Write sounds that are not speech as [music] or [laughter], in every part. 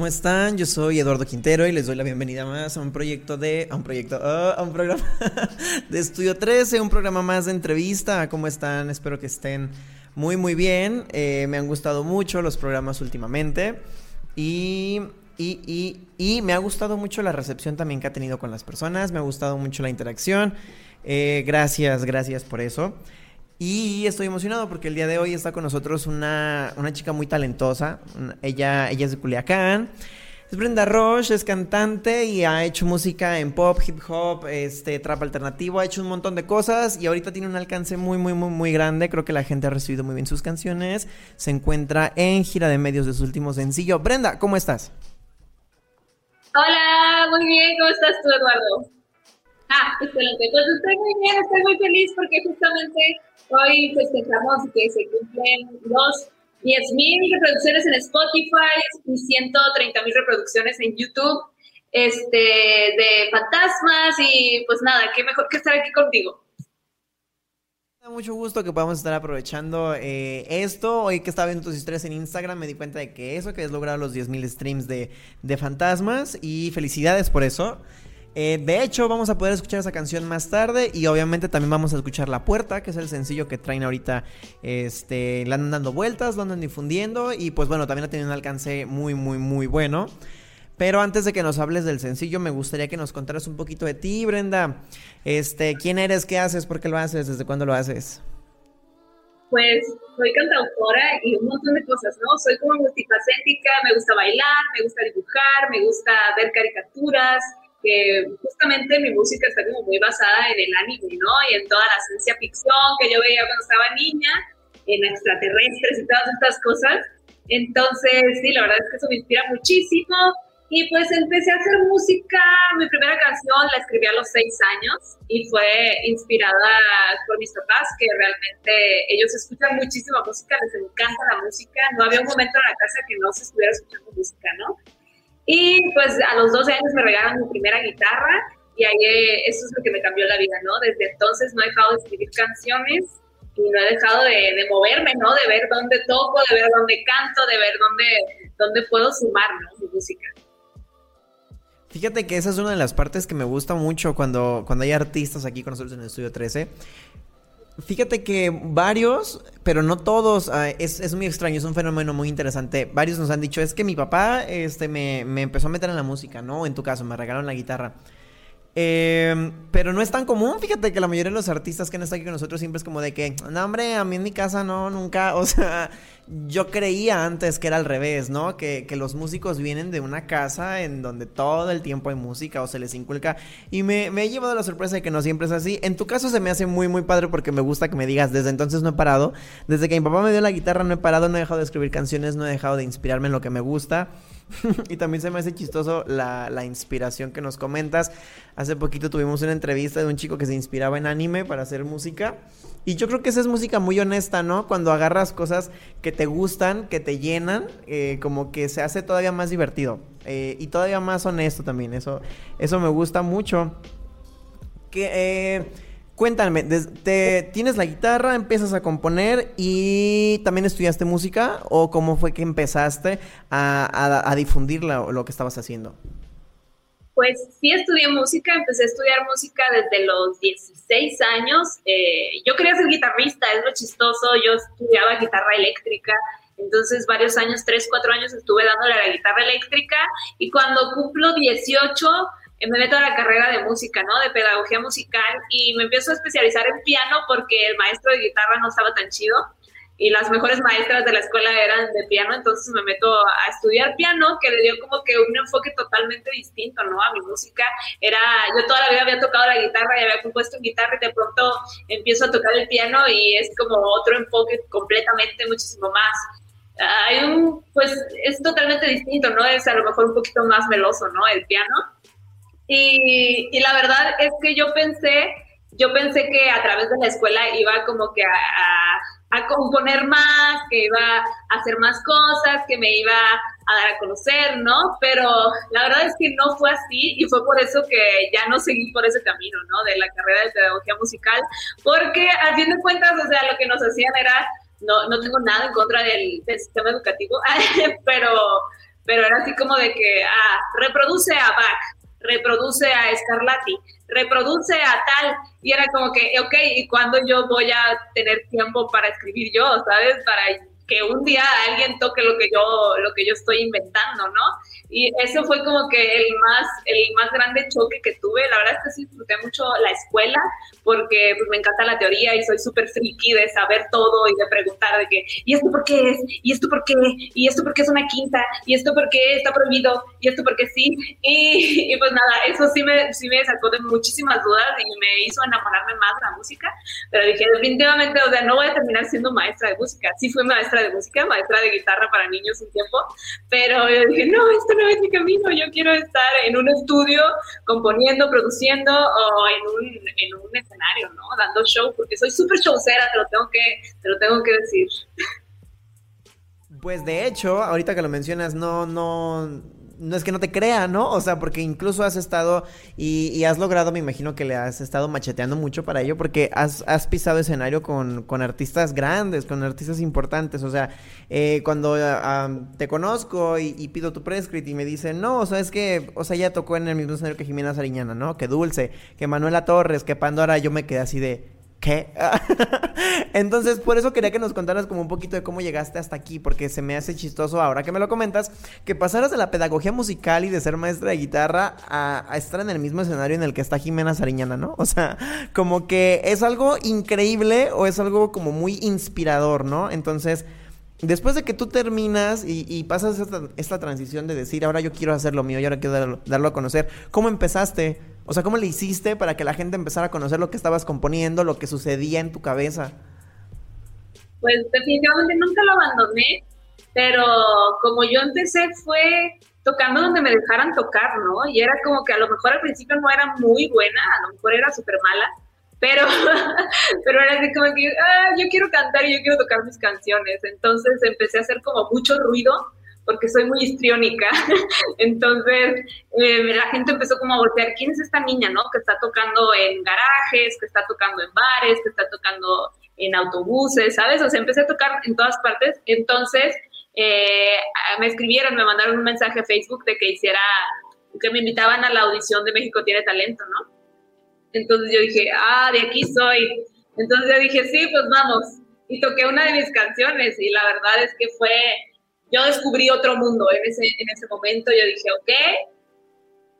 ¿cómo están? Yo soy Eduardo Quintero y les doy la bienvenida más a un proyecto de. a un proyecto. oh, a un programa [laughs] de Estudio 13, un programa más de entrevista. ¿Cómo están? Espero que estén muy, muy bien. Eh, me han gustado mucho los programas últimamente. Y. Y, y, y me ha gustado mucho la recepción también que ha tenido con las personas. Me ha gustado mucho la interacción. Eh, gracias, gracias por eso. Y estoy emocionado porque el día de hoy está con nosotros una, una chica muy talentosa. Ella, ella es de Culiacán. Es Brenda Roche, es cantante y ha hecho música en pop, hip hop, este, trap alternativo, ha hecho un montón de cosas y ahorita tiene un alcance muy, muy, muy, muy grande. Creo que la gente ha recibido muy bien sus canciones. Se encuentra en gira de medios de su último sencillo. Brenda, ¿cómo estás? Hola, muy bien, ¿cómo estás tú, Eduardo? Ah, excelente. Pues estoy muy bien, estoy muy feliz porque justamente hoy festejamos que se cumplen los 10.000 reproducciones en Spotify y 130.000 reproducciones en YouTube este, de fantasmas y pues nada, qué mejor que estar aquí contigo. Mucho gusto que podamos estar aprovechando eh, esto. Hoy que estaba viendo tus historias en Instagram me di cuenta de que eso, que has logrado los 10.000 streams de, de fantasmas y felicidades por eso. Eh, de hecho, vamos a poder escuchar esa canción más tarde y obviamente también vamos a escuchar La Puerta, que es el sencillo que traen ahorita, este, le andan dando vueltas, lo andan difundiendo y pues bueno, también ha tenido un alcance muy, muy, muy bueno. Pero antes de que nos hables del sencillo, me gustaría que nos contaras un poquito de ti, Brenda. Este, ¿quién eres? ¿Qué haces? ¿Por qué lo haces? ¿Desde cuándo lo haces? Pues soy cantautora y un montón de cosas, ¿no? Soy como multifacética, me gusta bailar, me gusta dibujar, me gusta ver caricaturas, que justamente mi música está como muy basada en el anime, ¿no? Y en toda la ciencia ficción que yo veía cuando estaba niña, en extraterrestres y todas estas cosas. Entonces, sí, la verdad es que eso me inspira muchísimo. Y pues empecé a hacer música, mi primera canción la escribí a los seis años y fue inspirada por mis papás, que realmente ellos escuchan muchísima música, les encanta la música, no había un momento en la casa que no se estuviera escuchando música, ¿no? Y pues a los 12 años me regalaron mi primera guitarra y ahí eh, eso es lo que me cambió la vida, ¿no? Desde entonces no he dejado de escribir canciones y no he dejado de, de moverme, ¿no? De ver dónde toco, de ver dónde canto, de ver dónde, dónde puedo sumar, ¿no? Mi música. Fíjate que esa es una de las partes que me gusta mucho cuando, cuando hay artistas aquí con nosotros en el Estudio 13. Fíjate que varios, pero no todos, ah, es, es muy extraño, es un fenómeno muy interesante. Varios nos han dicho, es que mi papá este, me, me empezó a meter en la música, ¿no? En tu caso, me regalaron la guitarra. Eh, pero no es tan común, fíjate que la mayoría de los artistas que han estado aquí con nosotros siempre es como de que, no hombre, a mí en mi casa no, nunca, [laughs] o sea, yo creía antes que era al revés, ¿no? Que, que los músicos vienen de una casa en donde todo el tiempo hay música o se les inculca y me, me he llevado la sorpresa de que no siempre es así. En tu caso se me hace muy, muy padre porque me gusta que me digas, desde entonces no he parado, desde que mi papá me dio la guitarra no he parado, no he dejado de escribir canciones, no he dejado de inspirarme en lo que me gusta. [laughs] y también se me hace chistoso la, la, inspiración que nos comentas. Hace poquito tuvimos una entrevista de un chico que se inspiraba en anime para hacer música. Y yo creo que esa es música muy honesta, ¿no? Cuando agarras cosas que te gustan, que te llenan, eh, como que se hace todavía más divertido. Eh, y todavía más honesto también. Eso, eso me gusta mucho. Que... Eh, Cuéntame, te, ¿tienes la guitarra, empiezas a componer y también estudiaste música o cómo fue que empezaste a, difundir lo, lo, que estabas haciendo? Pues sí estudié música, empecé a estudiar música desde los 16 años. Eh, yo quería ser guitarrista, es lo chistoso, yo estudiaba guitarra eléctrica, entonces varios años, 3, 4 años estuve dándole a la guitarra eléctrica y cuando cumplo 18 me meto a la carrera de música, ¿no? De pedagogía musical y me empiezo a especializar en piano porque el maestro de guitarra no estaba tan chido y las mejores maestras de la escuela eran de piano, entonces me meto a estudiar piano, que le dio como que un enfoque totalmente distinto, ¿no? A mi música. Era, yo toda la vida había tocado la guitarra y había compuesto en guitarra y de pronto empiezo a tocar el piano y es como otro enfoque completamente muchísimo más. Hay un, pues es totalmente distinto, ¿no? Es a lo mejor un poquito más meloso, ¿no? El piano. Y, y la verdad es que yo pensé, yo pensé que a través de la escuela iba como que a a componer más, que iba a hacer más cosas, que me iba a dar a conocer, ¿no? Pero la verdad es que no fue así y fue por eso que ya no seguí por ese camino, ¿no? De la carrera de pedagogía musical, porque al fin de cuentas, o sea, lo que nos hacían era, no, no tengo nada en contra del, sistema educativo, [laughs] pero, pero era así como de que, ah, reproduce a Bach, reproduce a Scarlatti, reproduce a tal. Y era como que, ok, ¿y cuándo yo voy a tener tiempo para escribir yo, sabes? Para que un día alguien toque lo que yo, lo que yo estoy inventando, ¿no? Y eso fue como que el más, el más grande choque que tuve. La verdad es que sí disfruté mucho la escuela porque pues, me encanta la teoría y soy súper friki de saber todo y de preguntar de que, ¿y esto por qué es? ¿Y esto por qué? ¿Y esto por qué es una quinta? ¿Y esto por qué está prohibido? ¿Y esto por qué sí? Y, pues nada, eso sí me, sí me sacó de muchísimas dudas y me hizo enamorarme más de la música. Pero dije, definitivamente, o sea, no voy a terminar siendo maestra de música. Sí fui maestra de música, maestra de guitarra para niños un tiempo, pero yo dije, no, esto no es mi camino, yo quiero estar en un estudio componiendo, produciendo o en un, en un escenario, ¿no? Dando show, porque soy súper showcera, te lo tengo que, te lo tengo que decir. Pues de hecho, ahorita que lo mencionas, no, no, no es que no te crea, ¿no? O sea, porque incluso has estado y, has logrado, me imagino que le has estado macheteando mucho para ello, porque has, pisado escenario con, artistas grandes, con artistas importantes. O sea, eh, cuando ah, te conozco y, pido tu prescript y me dicen, no, o sea, es que, o sea, ya tocó en el mismo escenario que Jimena Sariñana, ¿no? Que Dulce, que Manuela Torres, que Pandora, yo me quedé así de ¿Qué? [laughs] Entonces, por eso quería que nos contaras como un poquito de cómo llegaste hasta aquí, porque se me hace chistoso ahora que me lo comentas, que pasaras de la pedagogía musical y de ser maestra de guitarra a, estar en el mismo escenario en el que está Jimena Sariñana, ¿no? O sea, como que es algo increíble o es algo como muy inspirador, ¿no? Entonces, después de que tú terminas y, pasas esta, transición de decir, ahora yo quiero hacer lo mío y ahora quiero darlo a conocer, ¿cómo empezaste? O sea, ¿cómo le hiciste para que la gente empezara a conocer lo que estabas componiendo, lo que sucedía en tu cabeza? Pues definitivamente nunca lo abandoné, pero como yo empecé fue tocando donde me dejaran tocar, ¿no? Y era como que a lo mejor al principio no era muy buena, a lo mejor era súper mala, pero, [laughs] pero era así como que, ah, yo quiero cantar y yo quiero tocar mis canciones. Entonces empecé a hacer como mucho ruido porque soy muy histriónica. [laughs] Entonces, eh, la gente empezó como a voltear, ¿quién es esta niña, no? Que está tocando en garajes, que está tocando en bares, que está tocando en autobuses, ¿sabes? O sea, empecé a tocar en todas partes. Entonces, eh, me escribieron, me mandaron un mensaje a Facebook de que hiciera, que me invitaban a la audición de México Tiene Talento, ¿no? Entonces yo dije, ah, de aquí soy. Entonces yo dije, sí, pues vamos. Y toqué una de mis canciones y la verdad es que fue yo descubrí otro mundo en ese, en ese momento. Yo dije, ok,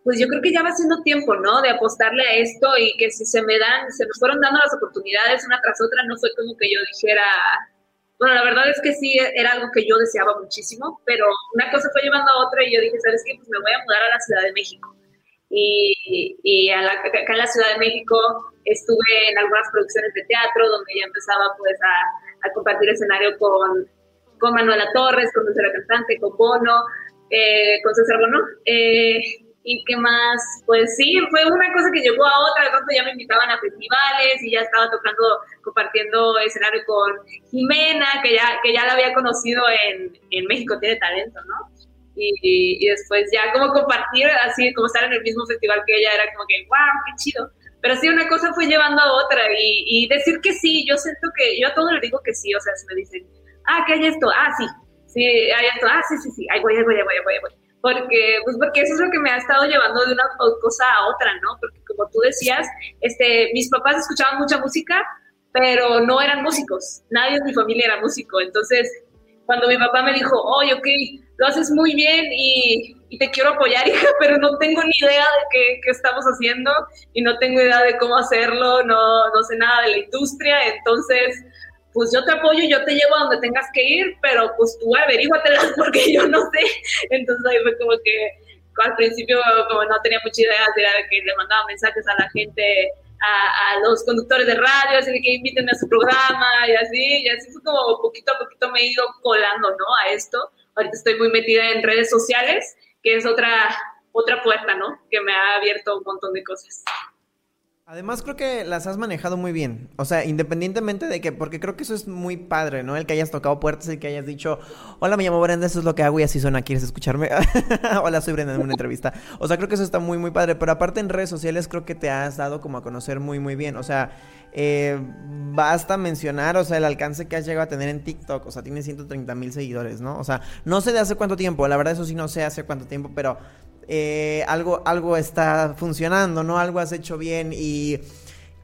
pues yo creo que ya va siendo tiempo, ¿no? De apostarle a esto y que si se me dan, se me fueron dando las oportunidades una tras otra, no fue como que yo dijera, bueno, la verdad es que sí, era algo que yo deseaba muchísimo, pero una cosa fue llevando a otra y yo dije, ¿sabes qué? Pues me voy a mudar a la Ciudad de México. Y, y acá en la Ciudad de México estuve en algunas producciones de teatro donde ya empezaba pues a, a compartir escenario con con Manuela Torres, con nuestra cantante, con Bono, eh, con César Bono. Eh, ¿Y qué más? Pues sí, fue una cosa que llegó a otra, de pronto ya me invitaban a festivales y ya estaba tocando, compartiendo escenario con Jimena, que ya, que ya la había conocido en, en México Tiene Talento, ¿no? Y, y, después ya como compartir, así como estar en el mismo festival que ella, era como que, wow, qué chido. Pero sí, una cosa fue llevando a otra y, y decir que sí, yo siento que, yo a todo le digo que sí, o sea, si me dicen, ah, ¿qué hay esto? Ah, sí, sí, hay esto, ah, sí, sí, sí, ahí voy, ahí voy, ahí voy, ahí voy, voy. Porque, pues porque eso es lo que me ha estado llevando de una cosa a otra, ¿no? Porque como tú decías, este, mis papás escuchaban mucha música, pero no eran músicos, nadie en mi familia era músico, entonces cuando mi papá me dijo, oye, ok, lo haces muy bien y, y, te quiero apoyar, [laughs] hija, pero no tengo ni idea de qué, qué, estamos haciendo y no tengo idea de cómo hacerlo, no, no sé nada de la industria, entonces pues yo te apoyo, yo te llevo a donde tengas que ir, pero pues tú averíguatelas [laughs] porque yo no sé. Entonces ahí fue como que al principio como no tenía mucha idea, era de que le mandaba mensajes a la gente, a, a, los conductores de radio, así de que inviten a su programa y así, y así fue como poquito a poquito me he ido colando, ¿no? A esto. Ahorita estoy muy metida en redes sociales, que es otra otra puerta, ¿no? Que me ha abierto un montón de cosas. Además creo que las has manejado muy bien, o sea, independientemente de que, porque creo que eso es muy padre, ¿no? El que hayas tocado puertas, el que hayas dicho, hola, me llamo Brenda, eso es lo que hago y así suena, ¿quieres escucharme? [laughs] hola, soy Brenda en una entrevista. O sea, creo que eso está muy, muy padre, pero aparte en redes sociales creo que te has dado como a conocer muy, muy bien, o sea, eh, basta mencionar, o sea, el alcance que has llegado a tener en TikTok, o sea, tiene 130 mil seguidores, ¿no? O sea, no sé de hace cuánto tiempo, la verdad eso sí no sé hace cuánto tiempo, pero eh, algo, algo está funcionando, ¿no? Algo has hecho bien y...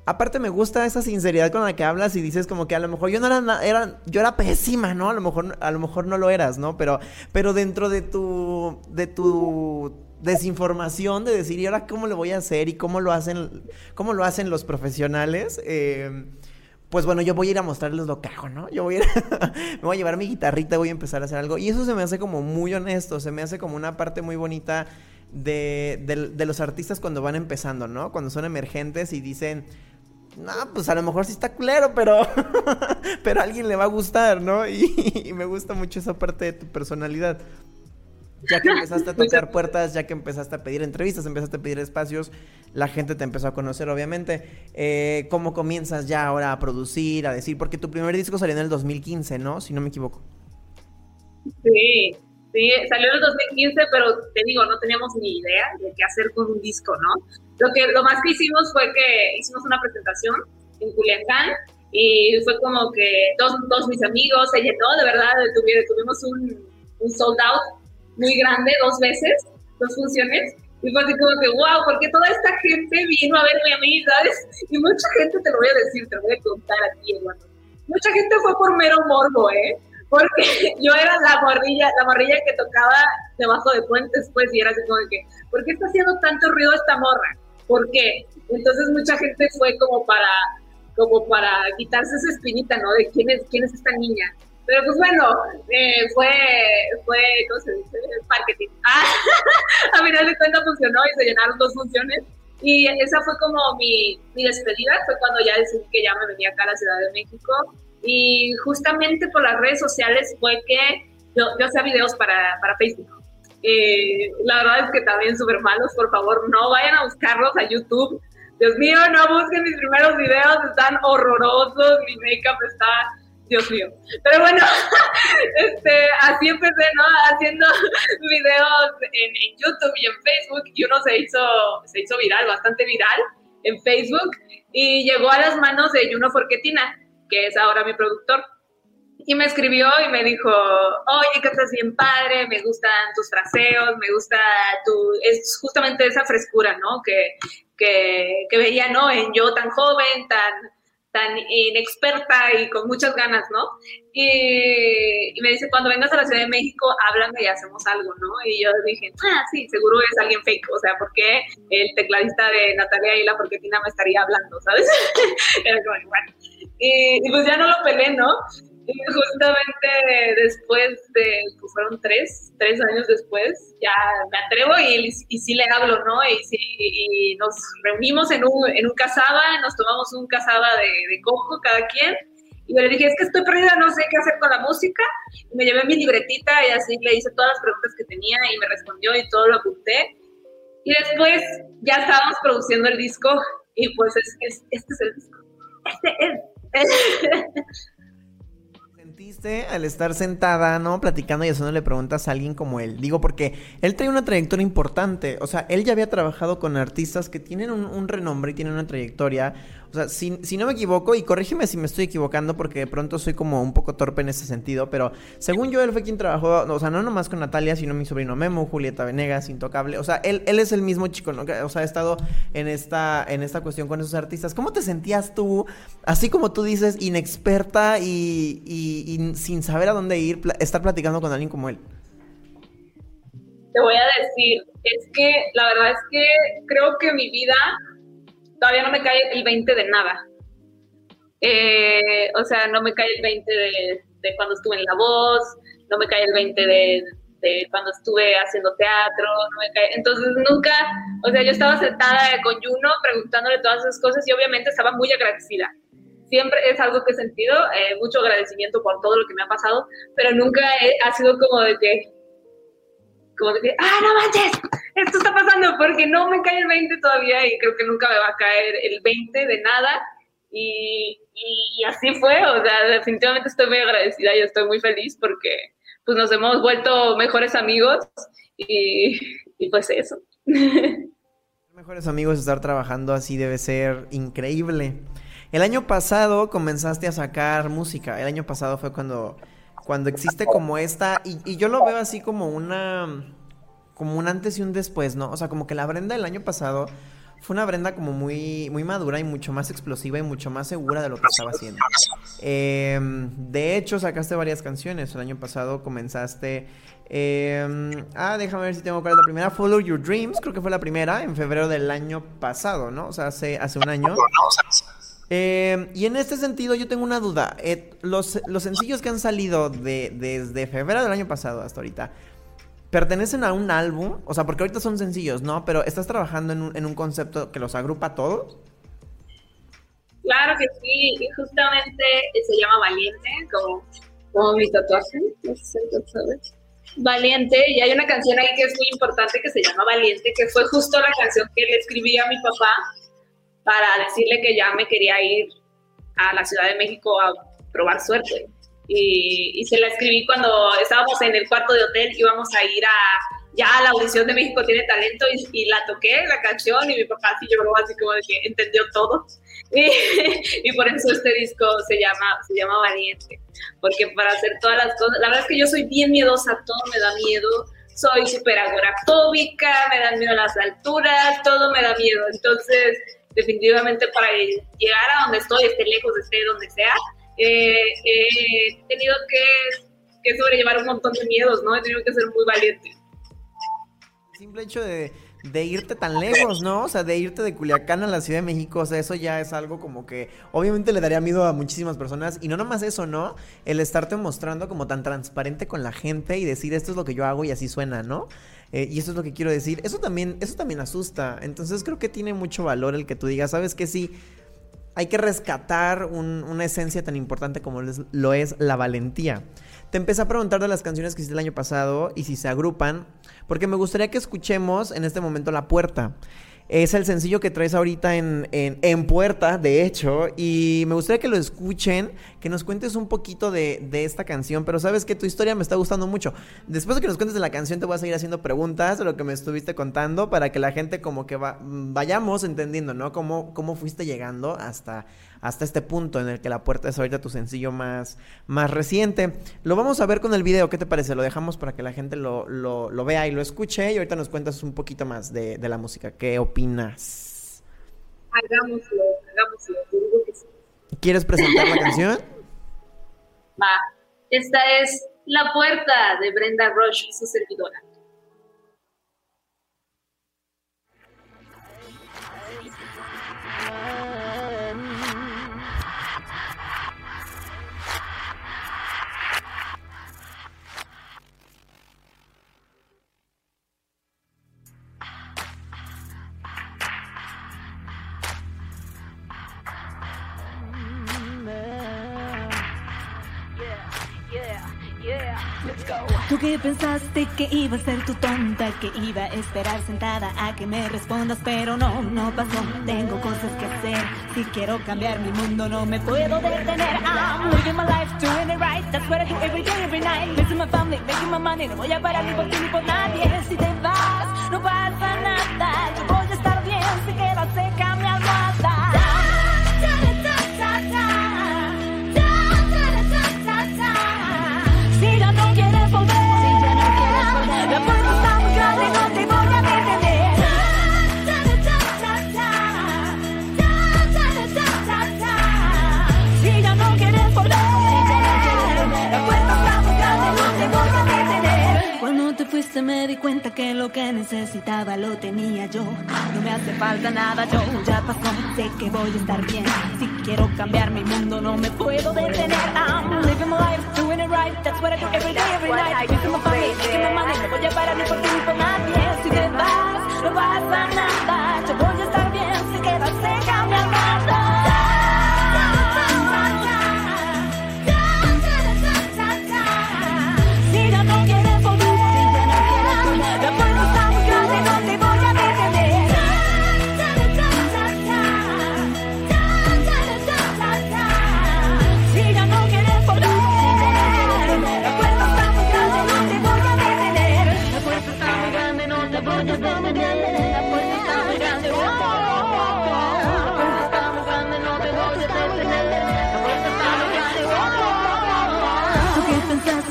Aparte me gusta esa sinceridad con la que hablas y dices como que a lo mejor yo no era, era yo era pésima, ¿no? A lo mejor a lo mejor no lo eras, ¿no? Pero pero dentro de tu de tu desinformación de decir, ¿y ahora cómo lo voy a hacer y cómo lo hacen cómo lo hacen los profesionales? Eh, pues bueno, yo voy a ir a mostrarles lo que hago, ¿no? Yo voy a ir, [laughs] me voy a llevar mi guitarrita, voy a empezar a hacer algo. Y eso se me hace como muy honesto, se me hace como una parte muy bonita de, los artistas cuando van empezando, ¿no? Cuando son emergentes y dicen, no, pues a lo mejor sí está culero, pero, [laughs] pero a alguien le va a gustar, ¿no? [laughs] Y, me gusta mucho esa parte de tu personalidad. Ya que empezaste a [laughs] tocar puertas, ya que empezaste a pedir entrevistas, empezaste a pedir espacios, la gente te empezó a conocer, obviamente. Eh, ¿Cómo comienzas ya ahora a producir, a decir? Porque tu primer disco salió en el 2015, ¿no? Si no me equivoco. Sí, Sí, salió en el 2015, pero te digo, no teníamos ni idea de qué hacer con un disco, ¿no? Lo, que, lo más que hicimos fue que hicimos una presentación en Culiacán y fue como que todos, todos mis amigos se llenó, de verdad, tuvimos un, un sold out muy grande dos veces, dos funciones. Y fue así como que, wow, porque toda esta gente vino a verme a mí, ¿sabes? Y mucha gente, te lo voy a decir, te lo voy a contar aquí, Eduardo. Mucha gente fue por mero morbo, ¿eh? porque [laughs] yo era la morrilla, la morrilla que tocaba debajo de puentes, pues, y era así como que, ¿por qué está haciendo tanto ruido esta morra? ¿Por qué? Entonces mucha gente fue como para, como para quitarse esa espinita, ¿no? De quién es, quién es esta niña. Pero pues bueno, eh, fue, fue, ¿cómo se dice? Marketing. [laughs] a final de cuentas funcionó y se llenaron dos funciones. Y esa fue como mi, mi despedida, fue cuando ya decidí que ya me venía acá a la Ciudad de México y justamente por las redes sociales fue que yo, yo hacía videos para, para Facebook. Eh, la verdad es que también súper malos, por favor, no vayan a buscarlos a YouTube. Dios mío, no busquen mis primeros videos, están horrorosos, mi make-up está, Dios mío. Pero bueno, [laughs] este, así empecé, ¿no? Haciendo [laughs] videos en, YouTube y en Facebook y uno se hizo, se hizo viral, bastante viral en Facebook y llegó a las manos de Juno Forquetina que es ahora mi productor. Y me escribió y me dijo, oye, que estás bien padre, me gustan tus fraseos, me gusta tu... Es justamente esa frescura, ¿no? Que, que, que veía, ¿no? En yo tan joven, tan, tan inexperta y con muchas ganas, ¿no? Y, me dice, cuando vengas a la Ciudad de México, háblame y hacemos algo, ¿no? Y yo dije, ah, sí, seguro es alguien fake, o sea, ¿por qué el tecladista de Natalia y la Porquetina me estaría hablando, ¿sabes? [laughs] Era como, bueno, y, pues ya no lo pelé, ¿no? Y justamente después de, pues fueron tres, tres años después, ya me atrevo y, y sí le hablo, ¿no? Y, sí, y nos reunimos en un, en un casaba, nos tomamos un casaba de, de coco cada quien. Y le dije, es que estoy perdida, no sé qué hacer con la música. Y me llevé mi libretita y así le hice todas las preguntas que tenía y me respondió y todo lo apunté. Y después ya estábamos produciendo el disco y pues es, es, este es el disco. Este es [laughs] ¿Sentiste al estar sentada, no? Platicando y haciéndole preguntas a alguien como él. Digo, porque él trae una trayectoria importante. O sea, él ya había trabajado con artistas que tienen un renombre y tienen una trayectoria. O sea, si, si, no me equivoco, y corrígeme si me estoy equivocando, porque de pronto soy como un poco torpe en ese sentido, pero según yo, él fue quien trabajó, o sea, no nomás con Natalia, sino mi sobrino Memo, Julieta Venegas, Intocable. O sea, él, él es el mismo chico, ¿no? O sea, ha estado en esta, en esta cuestión con esos artistas. ¿Cómo te sentías tú, así como tú dices, inexperta y, y sin saber a dónde ir, estar platicando con alguien como él? Te voy a decir, es que la verdad es que creo que mi vida todavía no me cae el 20 de nada. Eh, o sea, no me cae el 20 de, cuando estuve en La Voz, no me cae el 20 de, cuando estuve haciendo teatro, no me cae. Entonces nunca, o sea, yo estaba sentada con Juno preguntándole todas esas cosas y obviamente estaba muy agradecida. Siempre es algo que he sentido, eh, mucho agradecimiento por todo lo que me ha pasado, pero nunca ha sido como de que, como de que, ah, no manches, esto está pasando porque no me cae el 20 todavía y creo que nunca me va a caer el 20 de nada. Y, y, así fue, o sea, definitivamente estoy muy agradecida y estoy muy feliz porque pues nos hemos vuelto mejores amigos y, y pues eso. [laughs] Mejores amigos, estar trabajando así debe ser increíble. El año pasado comenzaste a sacar música. El año pasado fue cuando, cuando existe como esta, y, y yo lo veo así como una, como un antes y un después, ¿no? O sea, como que la Brenda del año pasado fue una Brenda como muy, muy madura y mucho más explosiva y mucho más segura de lo que estaba haciendo. Em, de hecho, sacaste varias canciones. El año pasado comenzaste. Em, ah, déjame ver si tengo cuál es la primera. Follow Your Dreams, creo que fue la primera, en febrero del año pasado, ¿no? O sea, hace, hace un año. Em, y en este sentido, yo tengo una duda. Eh, los, los, sencillos que han salido de, desde febrero del año pasado hasta ahorita, pertenecen a un álbum, o sea, porque ahorita son sencillos, ¿no? Pero estás trabajando en un, en un concepto que los agrupa a todos. Claro que sí, y justamente se llama Valiente, como, como mi tatuaje, no sé si sabes. Valiente, y hay una canción ahí que es muy importante que se llama Valiente, que fue justo la canción que le escribí a mi papá para decirle que ya me quería ir a la Ciudad de México a probar suerte. Y, se la escribí cuando estábamos en el cuarto de hotel, íbamos a ir a ya la audición de México tiene talento y, la toqué, la canción, y mi papá así lloró, así como de que entendió todo. [laughs] Y, por eso este disco se llama, se llama Valiente, porque para hacer todas las cosas, la verdad es que yo soy bien miedosa, todo me da miedo, soy súper agorafóbica, me dan miedo las alturas, todo me da miedo, entonces definitivamente para llegar a donde estoy, esté lejos, esté donde sea, he tenido que, sobrellevar un montón de miedos, ¿no? He tenido que ser muy valiente. El simple hecho de, irte tan lejos, ¿no? O sea, de irte de Culiacán a la Ciudad de México, o sea, eso ya es algo como que obviamente le daría miedo a muchísimas personas. Y no nomás eso, ¿no? El estarte mostrando como tan transparente con la gente y decir esto es lo que yo hago y así suena, ¿no? Eh, y eso es lo que quiero decir. Eso también, eso también asusta. Entonces creo que tiene mucho valor el que tú digas, ¿sabes qué? Sí hay que rescatar una esencia tan importante como lo es la valentía. Te empecé a preguntar de las canciones que hiciste el año pasado y si se agrupan, porque me gustaría que escuchemos en este momento La Puerta. Es el sencillo que traes ahorita en, en, puerta, de hecho, y me gustaría que lo escuchen, que nos cuentes un poquito de, de, esta canción, pero sabes que tu historia me está gustando mucho. Después de que nos cuentes de la canción, te voy a seguir haciendo preguntas de lo que me estuviste contando para que la gente como que vayamos entendiendo, ¿no? Cómo, cómo fuiste llegando hasta, hasta este punto en el que la puerta es ahorita tu sencillo más, más reciente. Lo vamos a ver con el video, ¿qué te parece? Lo dejamos para que la gente lo, lo, vea y lo escuche y ahorita nos cuentas un poquito más de, de la música. ¿Qué opinas? Hagámoslo, hagámoslo, ¿Quieres presentar la canción? [laughs] Va, esta es La Puerta de Brenda Rush, su servidora. Tú que pensaste que iba a ser tu tonta, que iba a esperar sentada a que me respondas, pero no, no pasó. Tengo cosas que hacer. Si quiero cambiar mi mundo, no me puedo detener. I'm living my life, doing it right. That's what I do every day, every night. Missing my family, making my money. No voy a parar ni por ti ni por nadie. Si te vas, no pasa fuiste me di cuenta que lo que necesitaba lo tenía yo. No me hace falta nada, yo ya pasó, sé que voy a estar bien. Si quiero cambiar mi mundo no me puedo detener. I'm living my life, doing it right, that's what I do every day, every night. Making my family, making my money, no voy a parar ni por ti ni por nadie. Si te vas, no pasa nada, yo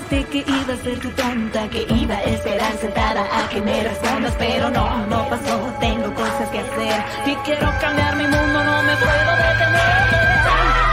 pensaste que iba a ser tu tonta? Que iba a esperar sentada a que me respondas, pero no, no pasó. Tengo cosas que hacer y quiero cambiar mi mundo, no me puedo detener.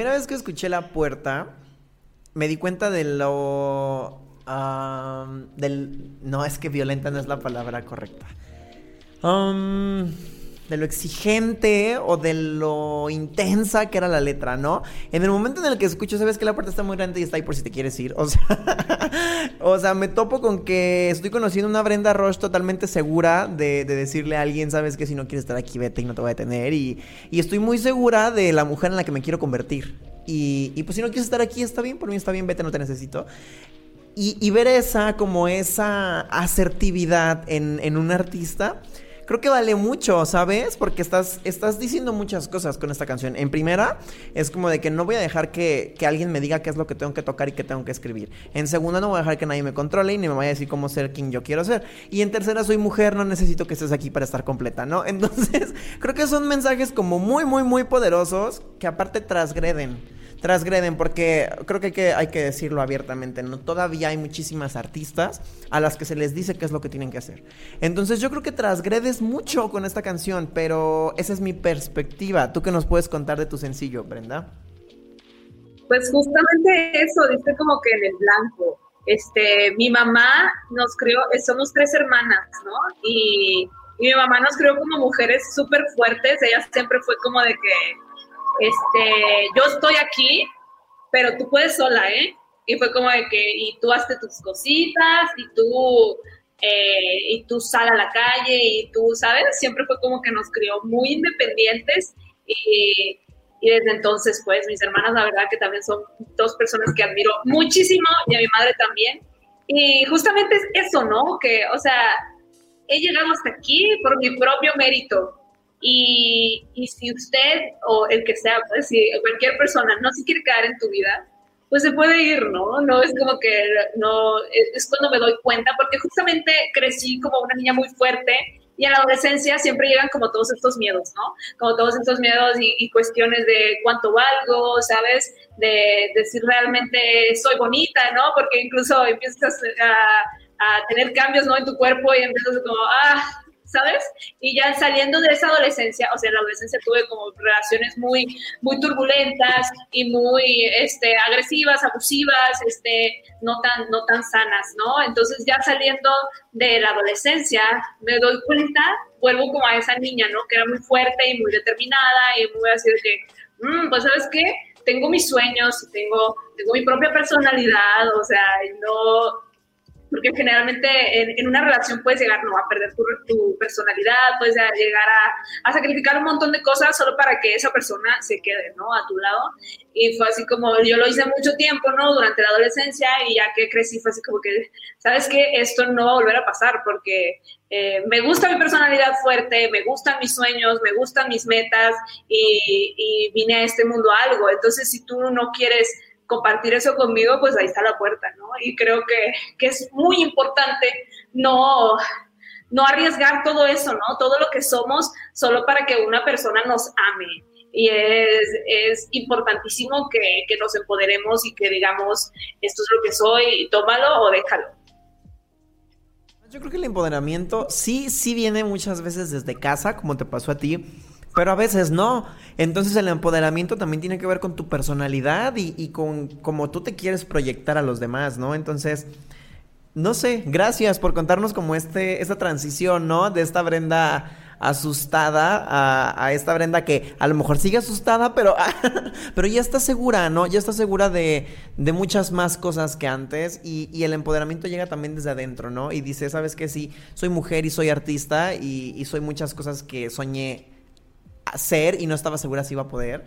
Primera vez que escuché la puerta, me di cuenta de lo... del... No, es que violenta no es la palabra correcta. De lo exigente o de lo intensa que era la letra, ¿no? En el momento en el que escucho, sabes que la puerta está muy grande y está ahí por si te quieres ir. O sea, [laughs] o sea me topo con que estoy conociendo una Brenda Roche totalmente segura de, de decirle a alguien, sabes que si no quieres estar aquí, vete y no te voy a detener. Y, estoy muy segura de la mujer en la que me quiero convertir. Y, y pues si no quieres estar aquí, está bien, por mí está bien, vete, no te necesito. Y, ver esa, como esa asertividad en un artista, creo que vale mucho, ¿sabes? Porque estás, estás diciendo muchas cosas con esta canción. En primera, es como de que no voy a dejar que, que alguien me diga qué es lo que tengo que tocar y qué tengo que escribir. En segunda, no voy a dejar que nadie me controle y ni me vaya a decir cómo ser quien yo quiero ser. Y en tercera, soy mujer, no necesito que estés aquí para estar completa, ¿no? [laughs] Entonces, creo que son mensajes como muy, muy, muy poderosos que aparte transgreden transgreden, porque creo que hay, que decirlo abiertamente, ¿no? Todavía hay muchísimas artistas a las que se les dice qué es lo que tienen que hacer. Entonces yo creo que transgredes mucho con esta canción, pero esa es mi perspectiva. ¿Tú qué nos puedes contar de tu sencillo, Brenda? Pues justamente eso, dice como que en el blanco. Este, mi mamá nos crió, eh, somos tres hermanas, ¿no? Y, y mi mamá nos crió como mujeres súper fuertes. Ella siempre fue como de que, este, yo estoy aquí, pero tú puedes sola, ¿eh? Y fue como de que, y tú hazte tus cositas, y tú, eh, y tú sal a la calle, y tú, ¿sabes? Siempre fue como que nos crió muy independientes, y, y desde entonces, pues, mis hermanas, la verdad que también son dos personas que admiro muchísimo, y a mi madre también. Y justamente es eso, ¿no? Que, o sea, he llegado hasta aquí por mi propio mérito. Y, y, si usted o el que sea, pues si cualquier persona no se quiere quedar en tu vida, pues se puede ir, ¿no? No es como que, no, es cuando me doy cuenta, porque justamente crecí como una niña muy fuerte y en la adolescencia siempre llegan como todos estos miedos, ¿no? Como todos estos miedos y, y cuestiones de cuánto valgo, ¿sabes? De, de, si realmente soy bonita, ¿no? Porque incluso empiezas a, a tener cambios, ¿no? En tu cuerpo y empiezas como, ah, ¿sabes? Y ya saliendo de esa adolescencia, o sea, en la adolescencia tuve como relaciones muy, muy turbulentas y muy este, agresivas, abusivas, este, no, tan, no tan sanas, ¿no? Entonces ya saliendo de la adolescencia, me doy cuenta, vuelvo como a esa niña, ¿no? Que era muy fuerte y muy determinada y muy así de que, mmm, pues, ¿sabes qué? Tengo mis sueños, tengo, tengo mi propia personalidad, o sea, no porque generalmente en, en, una relación puedes llegar ¿no? a perder tu, tu personalidad, puedes llegar a, a, sacrificar un montón de cosas solo para que esa persona se quede ¿no? a tu lado. Y fue así como, yo lo hice mucho tiempo, ¿no? Durante la adolescencia y ya que crecí fue así como que, ¿sabes qué? Esto no va a volver a pasar porque eh, me gusta mi personalidad fuerte, me gustan mis sueños, me gustan mis metas y, y vine a este mundo a algo. Entonces, si tú no quieres compartir eso conmigo, pues ahí está la puerta, ¿no? Y creo que, que es muy importante no, no arriesgar todo eso, ¿no? Todo lo que somos solo para que una persona nos ame. y es, es importantísimo que, que, nos empoderemos y que digamos, esto es lo que soy, tómalo o déjalo. Yo creo que el empoderamiento sí, sí viene muchas veces desde casa, como te pasó a ti, pero a veces no. Entonces el empoderamiento también tiene que ver con tu personalidad y, y con cómo tú te quieres proyectar a los demás, ¿no? Entonces... No sé, gracias por contarnos como este, esta transición, ¿no? De esta Brenda asustada a, esta Brenda que a lo mejor sigue asustada, pero, [laughs] pero ya está segura, ¿no? Ya está segura de, de muchas más cosas que antes y, y, el empoderamiento llega también desde adentro, ¿no? Y dice, ¿sabes qué? Sí, soy mujer y soy artista y, y soy muchas cosas que soñé hacer y no estaba segura si iba a poder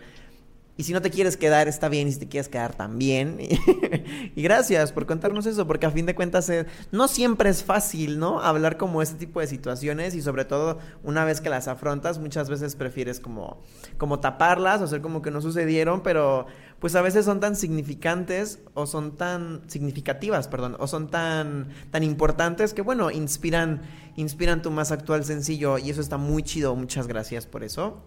y si no te quieres quedar, está bien. Y si te quieres quedar, también. [laughs] y gracias por contarnos eso, porque a fin de cuentas eh, no siempre es fácil, ¿no? Hablar como este tipo de situaciones y sobre todo una vez que las afrontas, muchas veces prefieres como, como taparlas o hacer como que no sucedieron, pero pues a veces son tan significantes o son tan significativas, perdón, o son tan, tan importantes que bueno, inspiran, inspiran tu más actual sencillo y eso está muy chido. Muchas gracias por eso.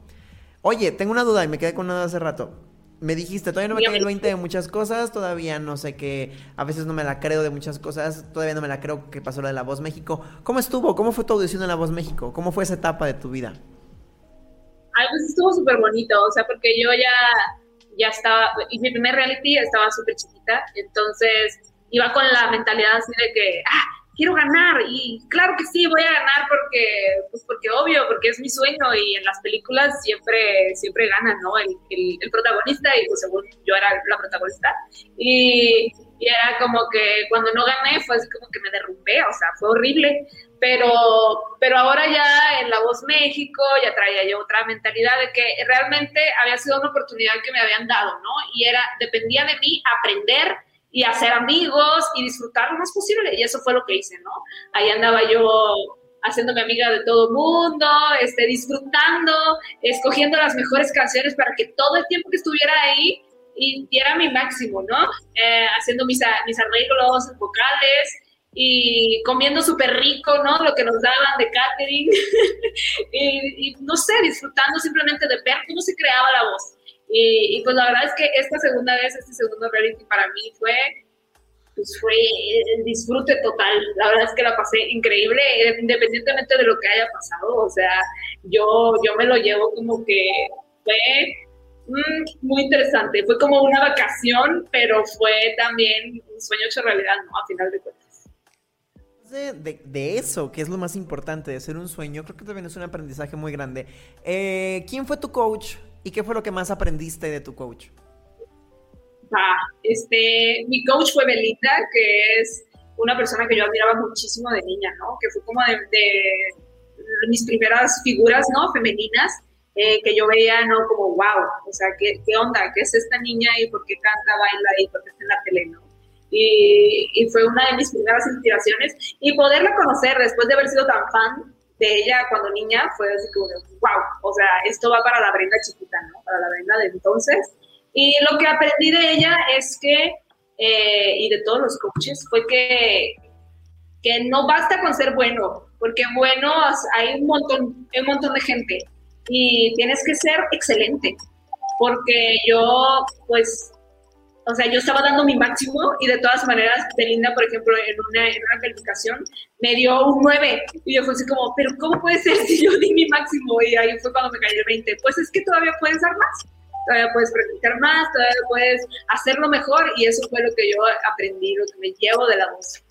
Oye, tengo una duda y me quedé con una hace rato. Me dijiste, todavía no me cae el 20 de muchas cosas, todavía no sé qué, a veces no me la creo de muchas cosas, todavía no me la creo que pasó lo de la Voz México. ¿Cómo estuvo? ¿Cómo fue tu audición en la Voz México? ¿Cómo fue esa etapa de tu vida? Ay, pues estuvo súper bonito, o sea, porque yo ya, ya estaba, y mi primer reality estaba súper chiquita, entonces iba con la mentalidad así de que, ah, quiero ganar y claro que sí, voy a ganar porque, pues porque obvio, porque es mi sueño y en las películas siempre, siempre gana, ¿no? El, el, protagonista y pues según yo era la protagonista y, y, era como que cuando no gané fue así como que me derrumbé, o sea, fue horrible, pero, pero ahora ya en La Voz México ya traía yo otra mentalidad de que realmente había sido una oportunidad que me habían dado, ¿no? Y era, dependía de mí aprender y hacer amigos y disfrutar lo más posible. Y eso fue lo que hice, ¿no? Ahí andaba yo haciéndome amiga de todo el mundo, este, disfrutando, escogiendo las mejores canciones para que todo el tiempo que estuviera ahí y diera mi máximo, ¿no? Eh, haciendo mis, mis arreglos vocales y comiendo súper rico, ¿no? Lo que nos daban de catering [laughs] y, y, no sé, disfrutando simplemente de ver cómo se creaba la voz. Y, pues la verdad es que esta segunda vez, este segundo reality para mí fue, pues fue el disfrute total. La verdad es que la pasé increíble, independientemente de lo que haya pasado. O sea, yo, yo me lo llevo como que fue mm, muy interesante. Fue como una vacación, pero fue también un sueño hecho realidad, ¿no? A final de cuentas. De, eso, que es lo más importante, de ser un sueño, creo que también es un aprendizaje muy grande. Eh, ¿Quién fue tu coach? ¿Y qué fue lo que más aprendiste de tu coach? Ah, este, mi coach fue Belinda, que es una persona que yo admiraba muchísimo de niña, ¿no? Que fue como de, mis primeras figuras, ¿no? Femeninas, eh, que yo veía, ¿no? Como, wow, o sea, ¿qué, ¿qué, onda? ¿Qué es esta niña y por qué canta, baila y por qué está en la tele, ¿no? Y, y fue una de mis primeras inspiraciones. Y poderla conocer después de haber sido tan fan de ella cuando niña fue así como, wow, o sea, esto va para la Brenda chiquita, ¿no? Para la Brenda de entonces. Y lo que aprendí de ella es que, eh, y de todos los coaches, fue que, que no basta con ser bueno, porque bueno hay un montón, hay un montón de gente y tienes que ser excelente, porque yo, pues, o sea, yo estaba dando mi máximo y de todas maneras, Belinda, por ejemplo, en una, en una calificación me dio un 9 y yo fue así como, pero ¿cómo puede ser si yo di mi máximo? Y ahí fue cuando me cayó el 20. Pues es que todavía puedes dar más, todavía puedes practicar más, todavía puedes hacerlo mejor y eso fue lo que yo aprendí, lo que me llevo de la voz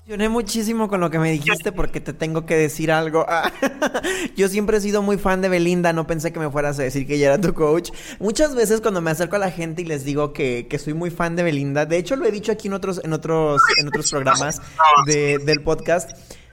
emocioné muchísimo con lo que me dijiste porque te tengo que decir algo. [laughs] Yo siempre he sido muy fan de Belinda, no pensé que me fueras a decir que ella era tu coach. Muchas veces cuando me acerco a la gente y les digo que, que soy muy fan de Belinda, de hecho lo he dicho aquí en otros, en otros, en otros programas de, del podcast.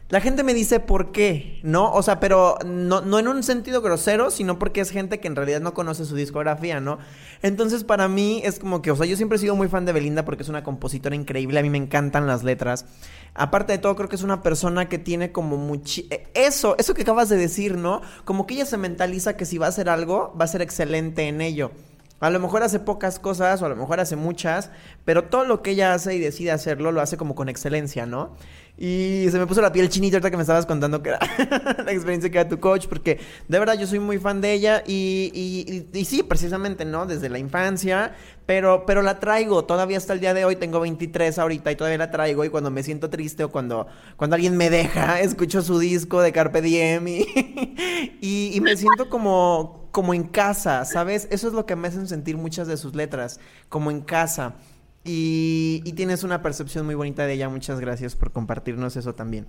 La gente me dice por qué, ¿no? O sea, pero no, no en un sentido grosero, sino porque es gente que en realidad no conoce su discografía, ¿no? Entonces, para mí es como que, o sea, yo siempre he sido muy fan de Belinda porque es una compositora increíble, a mí me encantan las letras. Aparte de todo, creo que es una persona que tiene como mucho... Eh, eso, eso que acabas de decir, ¿no? Como que ella se mentaliza que si va a hacer algo, va a ser excelente en ello. A lo mejor hace pocas cosas o a lo mejor hace muchas, pero todo lo que ella hace y decide hacerlo lo hace como con excelencia, ¿no? Y se me puso la piel chinita ahorita que me estabas contando que era [laughs] la experiencia que era tu coach, porque de verdad yo soy muy fan de ella y, y, sí, precisamente, ¿no? Desde la infancia, pero, pero la traigo, todavía hasta el día de hoy, tengo 23 ahorita y todavía la traigo y cuando me siento triste o cuando, cuando alguien me deja, [laughs] escucho su disco de Carpe Diem [laughs] y, y, me siento como, como en casa, ¿sabes? Eso es lo que me hacen sentir muchas de sus letras, como en casa. Y, tienes una percepción muy bonita de ella. Muchas gracias por compartirnos eso también.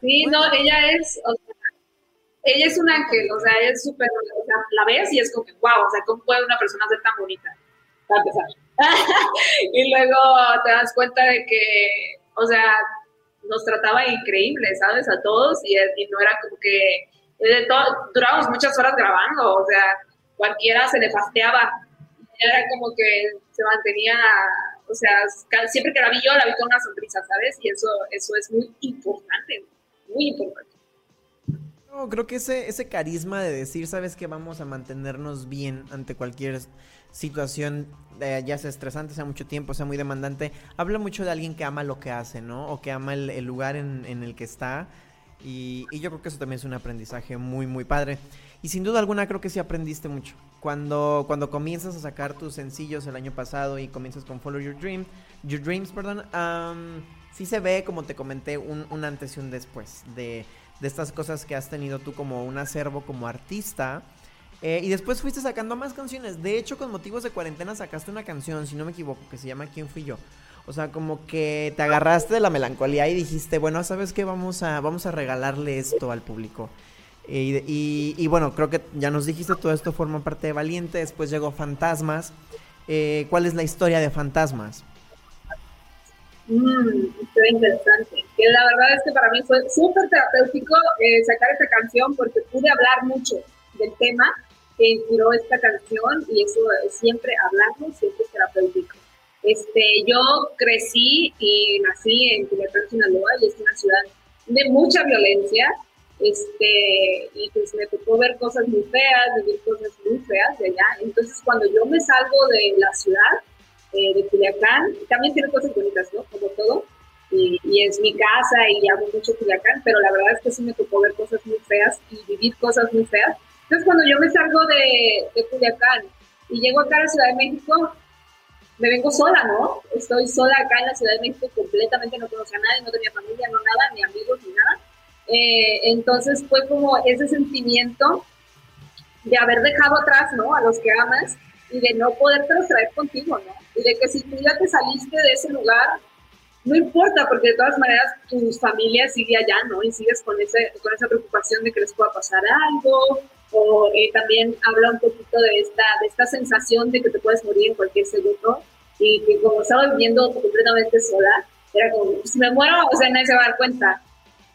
Sí, no, ella es, o sea, ella es un ángel, o sea, es súper, o sea, la ves y es como que, wow, o sea, ¿cómo puede una persona ser tan bonita? Para empezar. [laughs] y luego te das cuenta de que, o sea, nos trataba increíble, ¿sabes? A todos y, no era como que, de todo, durábamos muchas horas grabando, o sea, cualquiera se le fasteaba. Era como que se mantenía, o sea, siempre que la vi yo, la vi con una sonrisa, ¿sabes? Y eso, eso es muy importante, muy importante. No, creo que ese, ese carisma de decir, sabes que vamos a mantenernos bien ante cualquier situación, eh, ya sea estresante, sea mucho tiempo, sea muy demandante, habla mucho de alguien que ama lo que hace, ¿no? O que ama el, lugar en, en, el que está. Y, y yo creo que eso también es un aprendizaje muy, muy padre. Y sin duda alguna creo que sí aprendiste mucho. Cuando, cuando comienzas a sacar tus sencillos el año pasado y comienzas con Follow Your Dream, Your Dreams, perdón, sí se ve, como te comenté, un, antes y un después de, estas cosas que has tenido tú como un acervo como artista. Eh, y después fuiste sacando más canciones. De hecho, con motivos de cuarentena sacaste una canción, si no me equivoco, que se llama ¿Quién fui yo? O sea, como que te agarraste de la melancolía y dijiste, bueno, ¿sabes qué? Vamos a, vamos a regalarle esto al público. Y, bueno, creo que ya nos dijiste, todo esto forma parte de Valiente, después llegó Fantasmas. Eh, ¿Cuál es la historia de Fantasmas? Mmm, interesante. La verdad es que para mí fue súper terapéutico eh, sacar esta canción porque pude hablar mucho del tema que inspiró esta canción y eso siempre hablarlo, siempre es terapéutico. Este, yo crecí y nací en Culiacán, Sinaloa y es una ciudad de mucha violencia este, y pues me tocó ver cosas muy feas, vivir cosas muy feas de allá. Entonces, cuando yo me salgo de la ciudad, eh, de Culiacán, también tiene cosas bonitas, ¿no? Como todo, y, es mi casa y amo mucho Culiacán, pero la verdad es que sí me tocó ver cosas muy feas y vivir cosas muy feas. Entonces, cuando yo me salgo de, de Culiacán y llego acá a la Ciudad de México, me vengo sola, ¿no? Estoy sola acá en la Ciudad de México completamente, no conocía a nadie, no tenía familia, no nada, ni amigos, ni nada. Eh, entonces fue como ese sentimiento de haber dejado atrás, ¿no? A los que amas y de no poderte traer contigo, ¿no? Y de que si tú ya te saliste de ese lugar, no importa, porque de todas maneras tu familia sigue allá, ¿no? Y sigues con, ese, con esa preocupación de que les pueda pasar algo, o eh, también habla un poquito de esta, de esta sensación de que te puedes morir en cualquier segundo, y que como estaba viviendo completamente sola, era como, si me muero, o sea, nadie se va a dar cuenta,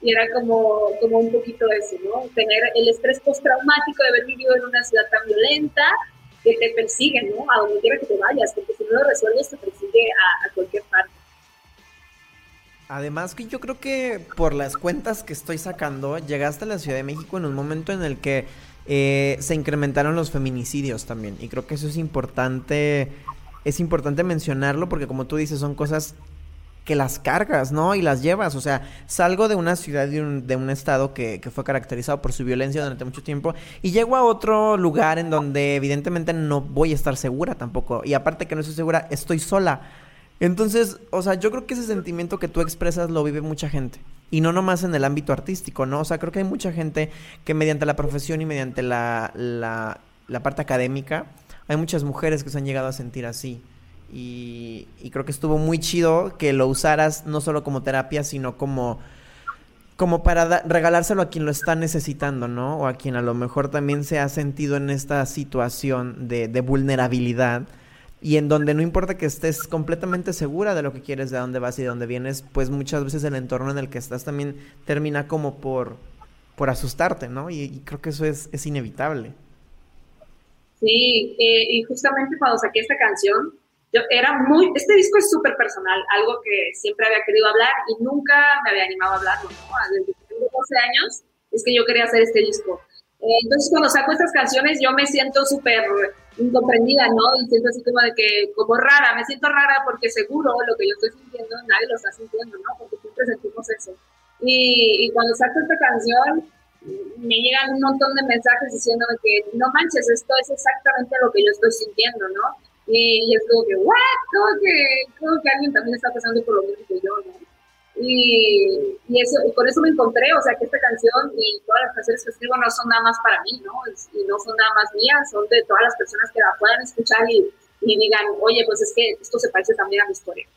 y era como, como un poquito eso, ¿no? Tener el estrés postraumático de haber vivido en una ciudad tan violenta que te persigue, ¿no? A donde quiera que te vayas, porque si no lo resuelves te persigue a, cualquier parte. Además que yo creo que por las cuentas que estoy sacando, llegaste a la Ciudad de México en un momento en el que eh, se incrementaron los feminicidios también. Y creo que eso es importante, es importante mencionarlo porque como tú dices, son cosas que las cargas, ¿no? Y las llevas. O sea, salgo de una ciudad, de un, de un estado que, que, fue caracterizado por su violencia durante mucho tiempo y llego a otro lugar en donde evidentemente no voy a estar segura tampoco. Y aparte que no estoy segura, estoy sola. Entonces, o sea, yo creo que ese sentimiento que tú expresas lo vive mucha gente. Y no nomás en el ámbito artístico, ¿no? O sea, creo que hay mucha gente que mediante la profesión y mediante la, la, la parte académica, hay muchas mujeres que se han llegado a sentir así. Y, creo que estuvo muy chido que lo usaras no solo como terapia, sino como, como para regalárselo a quien lo está necesitando, ¿no? O a quien a lo mejor también se ha sentido en esta situación de, de vulnerabilidad y en donde no importa que estés completamente segura de lo que quieres, de dónde vas y de dónde vienes, pues muchas veces el entorno en el que estás también termina como por, por asustarte, ¿no? Y, creo que eso es, es inevitable. Sí, eh, y justamente cuando saqué esta canción, yo era muy, este disco es súper personal, algo que siempre había querido hablar y nunca me había animado a hablarlo, ¿no? Desde que tengo 12 años es que yo quería hacer este disco. Eh, entonces, cuando saco estas canciones, yo me siento súper incomprendida, ¿no? Y siento así como de que, como rara, me siento rara porque seguro lo que yo estoy sintiendo, nadie lo está sintiendo, ¿no? Porque siempre sentimos eso. Y, y cuando saco esta canción, me llegan un montón de mensajes diciéndome que no manches, esto es exactamente lo que yo estoy sintiendo, ¿no? Y, es como que, ¿what? Como que, como que alguien también está pasando por lo mismo que yo, ¿no? Y, y, eso, y con eso me encontré, o sea, que esta canción y todas las canciones que escribo no son nada más para mí, ¿no? Y no son nada más mías, son de todas las personas que la puedan escuchar y, y digan, oye, pues es que esto se parece también a mi historia.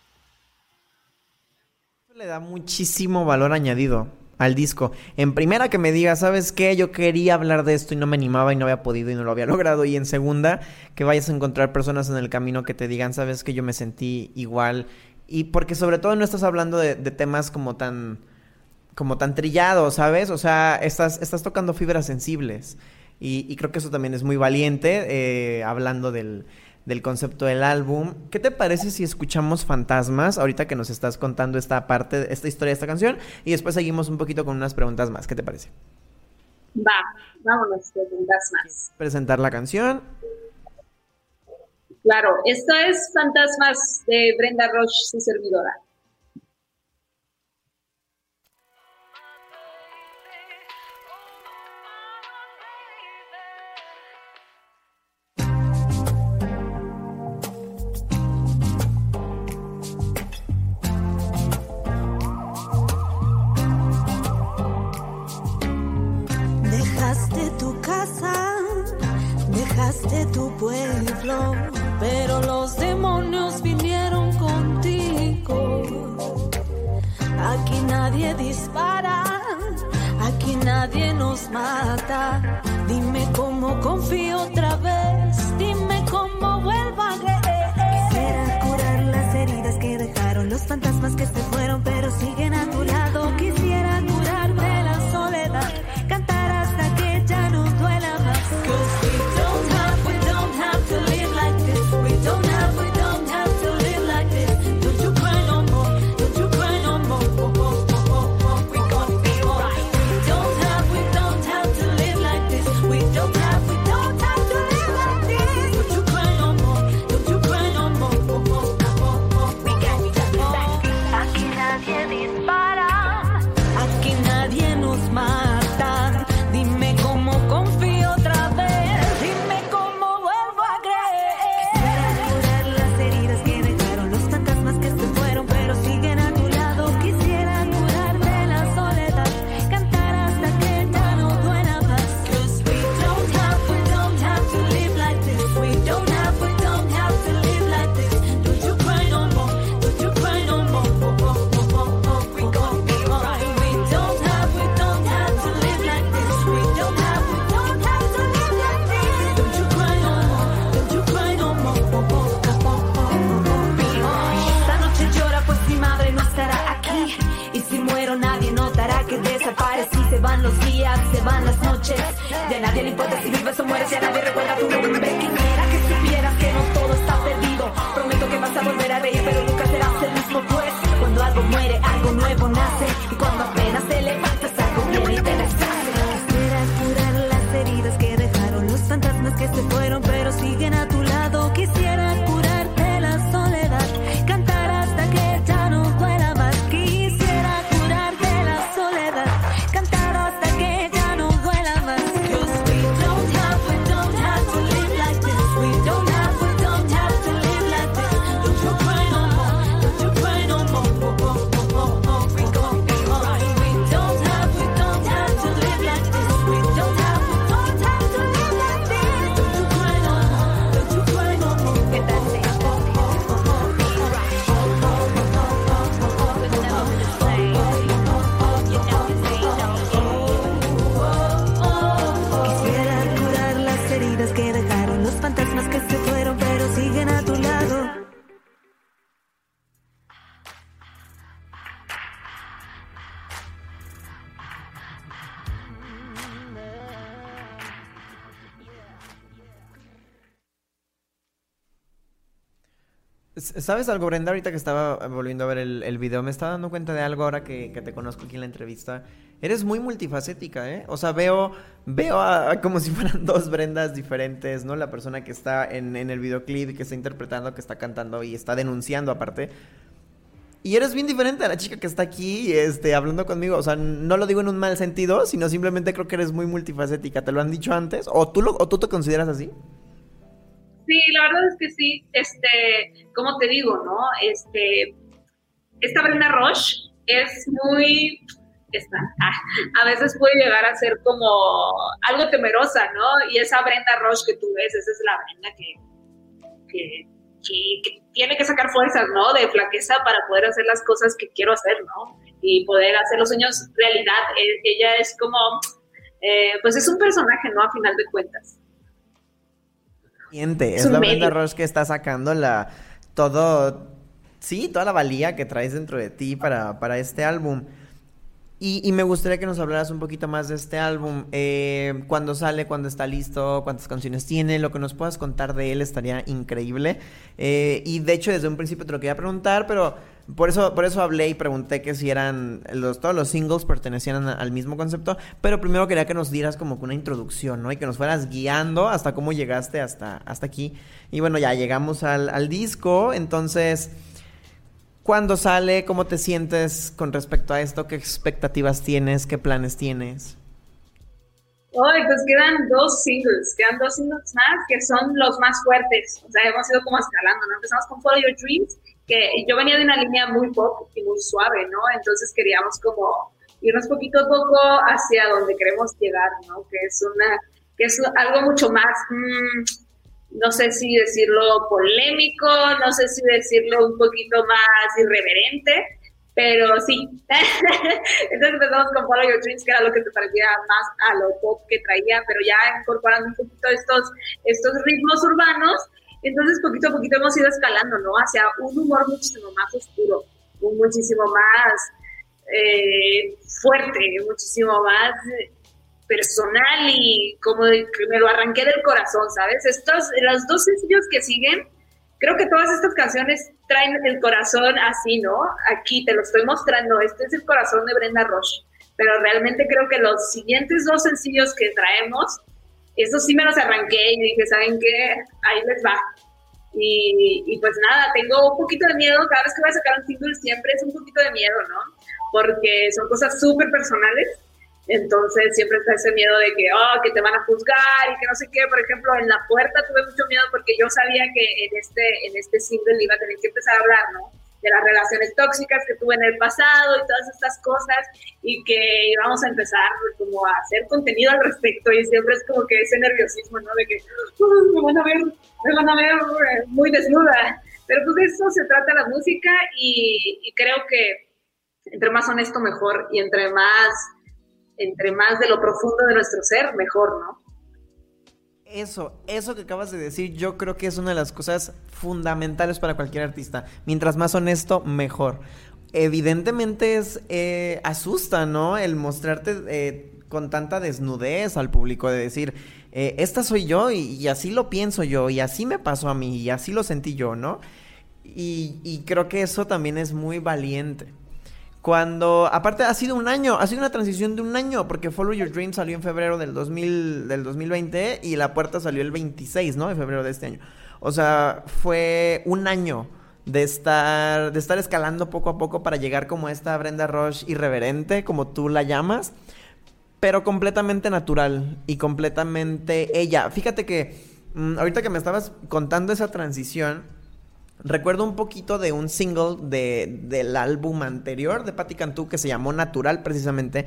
Le da muchísimo valor añadido al disco. En primera que me diga, ¿sabes qué? Yo quería hablar de esto y no me animaba y no había podido y no lo había [laughs] logrado. Y en segunda, que vayas a encontrar personas en el camino que te digan, ¿sabes que Yo me sentí igual. Y porque sobre todo no estás hablando de, temas como tan como tan trillados, ¿sabes? O sea, estás, estás tocando fibras sensibles. Y, creo que eso también es muy valiente, eh, hablando del, del concepto del álbum. ¿Qué te parece si escuchamos Fantasmas ahorita que nos estás contando esta parte, esta historia de esta canción? Y después seguimos un poquito con unas preguntas más. ¿Qué te parece? Va, vámonos con Fantasmas. Presentar la canción. Claro, esta es Fantasmas de Brenda Roche, su servidora. Pero los demonios vinieron contigo. Aquí nadie dispara, aquí nadie nos mata. Dime cómo confío otra vez, ¿Sabes algo, Brenda? Ahorita que estaba volviendo a ver el, el video, me estaba dando cuenta de algo ahora que, que, te conozco aquí en la entrevista. Eres muy multifacética, ¿eh? O sea, veo, veo a, como si [laughs] fueran dos Brendas diferentes, ¿no? La persona que está en, en el videoclip, que está interpretando, que está cantando y está denunciando aparte. Y eres bien diferente a la chica que está aquí este, hablando conmigo. O sea, no lo digo en un mal sentido, sino simplemente creo que eres muy multifacética. ¿Te lo han dicho antes? ¿O tú, lo, o tú te consideras así? Sí, la verdad es que sí. Este, como te digo, ¿no? Este, esta Brenda Roche es muy, esta, [laughs] a veces puede llegar a ser como algo temerosa, ¿no? Y esa Brenda Roche que tú ves, esa es la Brenda que, que, que, tiene que sacar fuerzas, ¿no? De flaqueza para poder hacer las cosas que quiero hacer, ¿no? Y poder hacer los sueños realidad. E, ella es como, eh, pues es un personaje, ¿no? A final de cuentas. Es, la Brenda Roche que está sacando la todo, sí, toda la valía que traes dentro de ti para, para este álbum. Y, me gustaría que nos hablaras un poquito más de este álbum. Eh, ¿Cuándo sale? ¿Cuándo está listo? ¿Cuántas canciones tiene? Lo que nos puedas contar de él estaría increíble. Eh, y de hecho, desde un principio te lo quería preguntar, pero por eso, por eso hablé y pregunté que si eran los, todos los singles pertenecían al mismo concepto. Pero primero quería que nos dieras como una introducción, ¿no? Y que nos fueras guiando hasta cómo llegaste hasta, hasta aquí. Y bueno, ya llegamos al disco. Entonces. ¿Cuándo sale? ¿Cómo te sientes con respecto a esto? ¿Qué expectativas tienes? ¿Qué planes tienes? Hoy pues quedan dos singles, quedan dos singles más que son los más fuertes. O sea, hemos ido como escalando, ¿no? Empezamos con Follow Your Dreams, que yo venía de una línea muy pop y muy suave, ¿no? Entonces queríamos como irnos poquito a poco hacia donde queremos llegar, ¿no? Que es una, que es algo mucho más, mmm, no sé si decirlo polémico, no sé si decirlo un poquito más irreverente, pero sí. [laughs] Entonces empezamos con Follow Your Dreams, que era lo que te parecía más a lo pop que traía, pero ya incorporando un poquito estos, estos ritmos urbanos. Entonces, poquito a poquito hemos ido escalando, ¿no? Hacia un humor muchísimo más oscuro, muchísimo más eh, fuerte, muchísimo más personal y como que me lo arranqué del corazón, ¿sabes? Estos, los dos sencillos que siguen, creo que todas estas canciones traen el corazón así, ¿no? Aquí te lo estoy mostrando, este es el corazón de Brenda Roche, pero realmente creo que los siguientes dos sencillos que traemos, esos sí me los arranqué y dije, ¿saben qué? Ahí les va. Y, y, pues nada, tengo un poquito de miedo, cada vez que voy a sacar un single siempre es un poquito de miedo, ¿no? Porque son cosas súper personales entonces siempre está ese miedo de que, oh, que te van a juzgar y que no sé qué. Por ejemplo, en La Puerta tuve mucho miedo porque yo sabía que en este, en este single iba a tener que empezar a hablar, ¿no? De las relaciones tóxicas que tuve en el pasado y todas estas cosas y que íbamos a empezar como a hacer contenido al respecto y siempre es como que ese nerviosismo, ¿no? De que me van a ver, me van a ver muy desnuda. Pero pues de eso se trata la música y, y creo que entre más honesto mejor y entre más entre más de lo profundo de nuestro ser, mejor, ¿no? Eso, eso que acabas de decir, yo creo que es una de las cosas fundamentales para cualquier artista. Mientras más honesto, mejor. Evidentemente es eh, asusta, ¿no? El mostrarte eh, con tanta desnudez al público, de decir, eh, esta soy yo y, así lo pienso yo y así me pasó a mí y así lo sentí yo, ¿no? y creo que eso también es muy valiente. Cuando, aparte, ha sido un año, ha sido una transición de un año, porque Follow Your Dream salió en febrero del, 2000, del 2020 y La Puerta salió el 26, ¿no? De febrero de este año. O sea, fue un año de estar, de estar escalando poco a poco para llegar como esta Brenda Rush irreverente, como tú la llamas, pero completamente natural y completamente ella. Fíjate que mm, ahorita que me estabas contando esa transición, Recuerdo un poquito de un single de, del álbum anterior de Patti Cantú que se llamó Natural precisamente,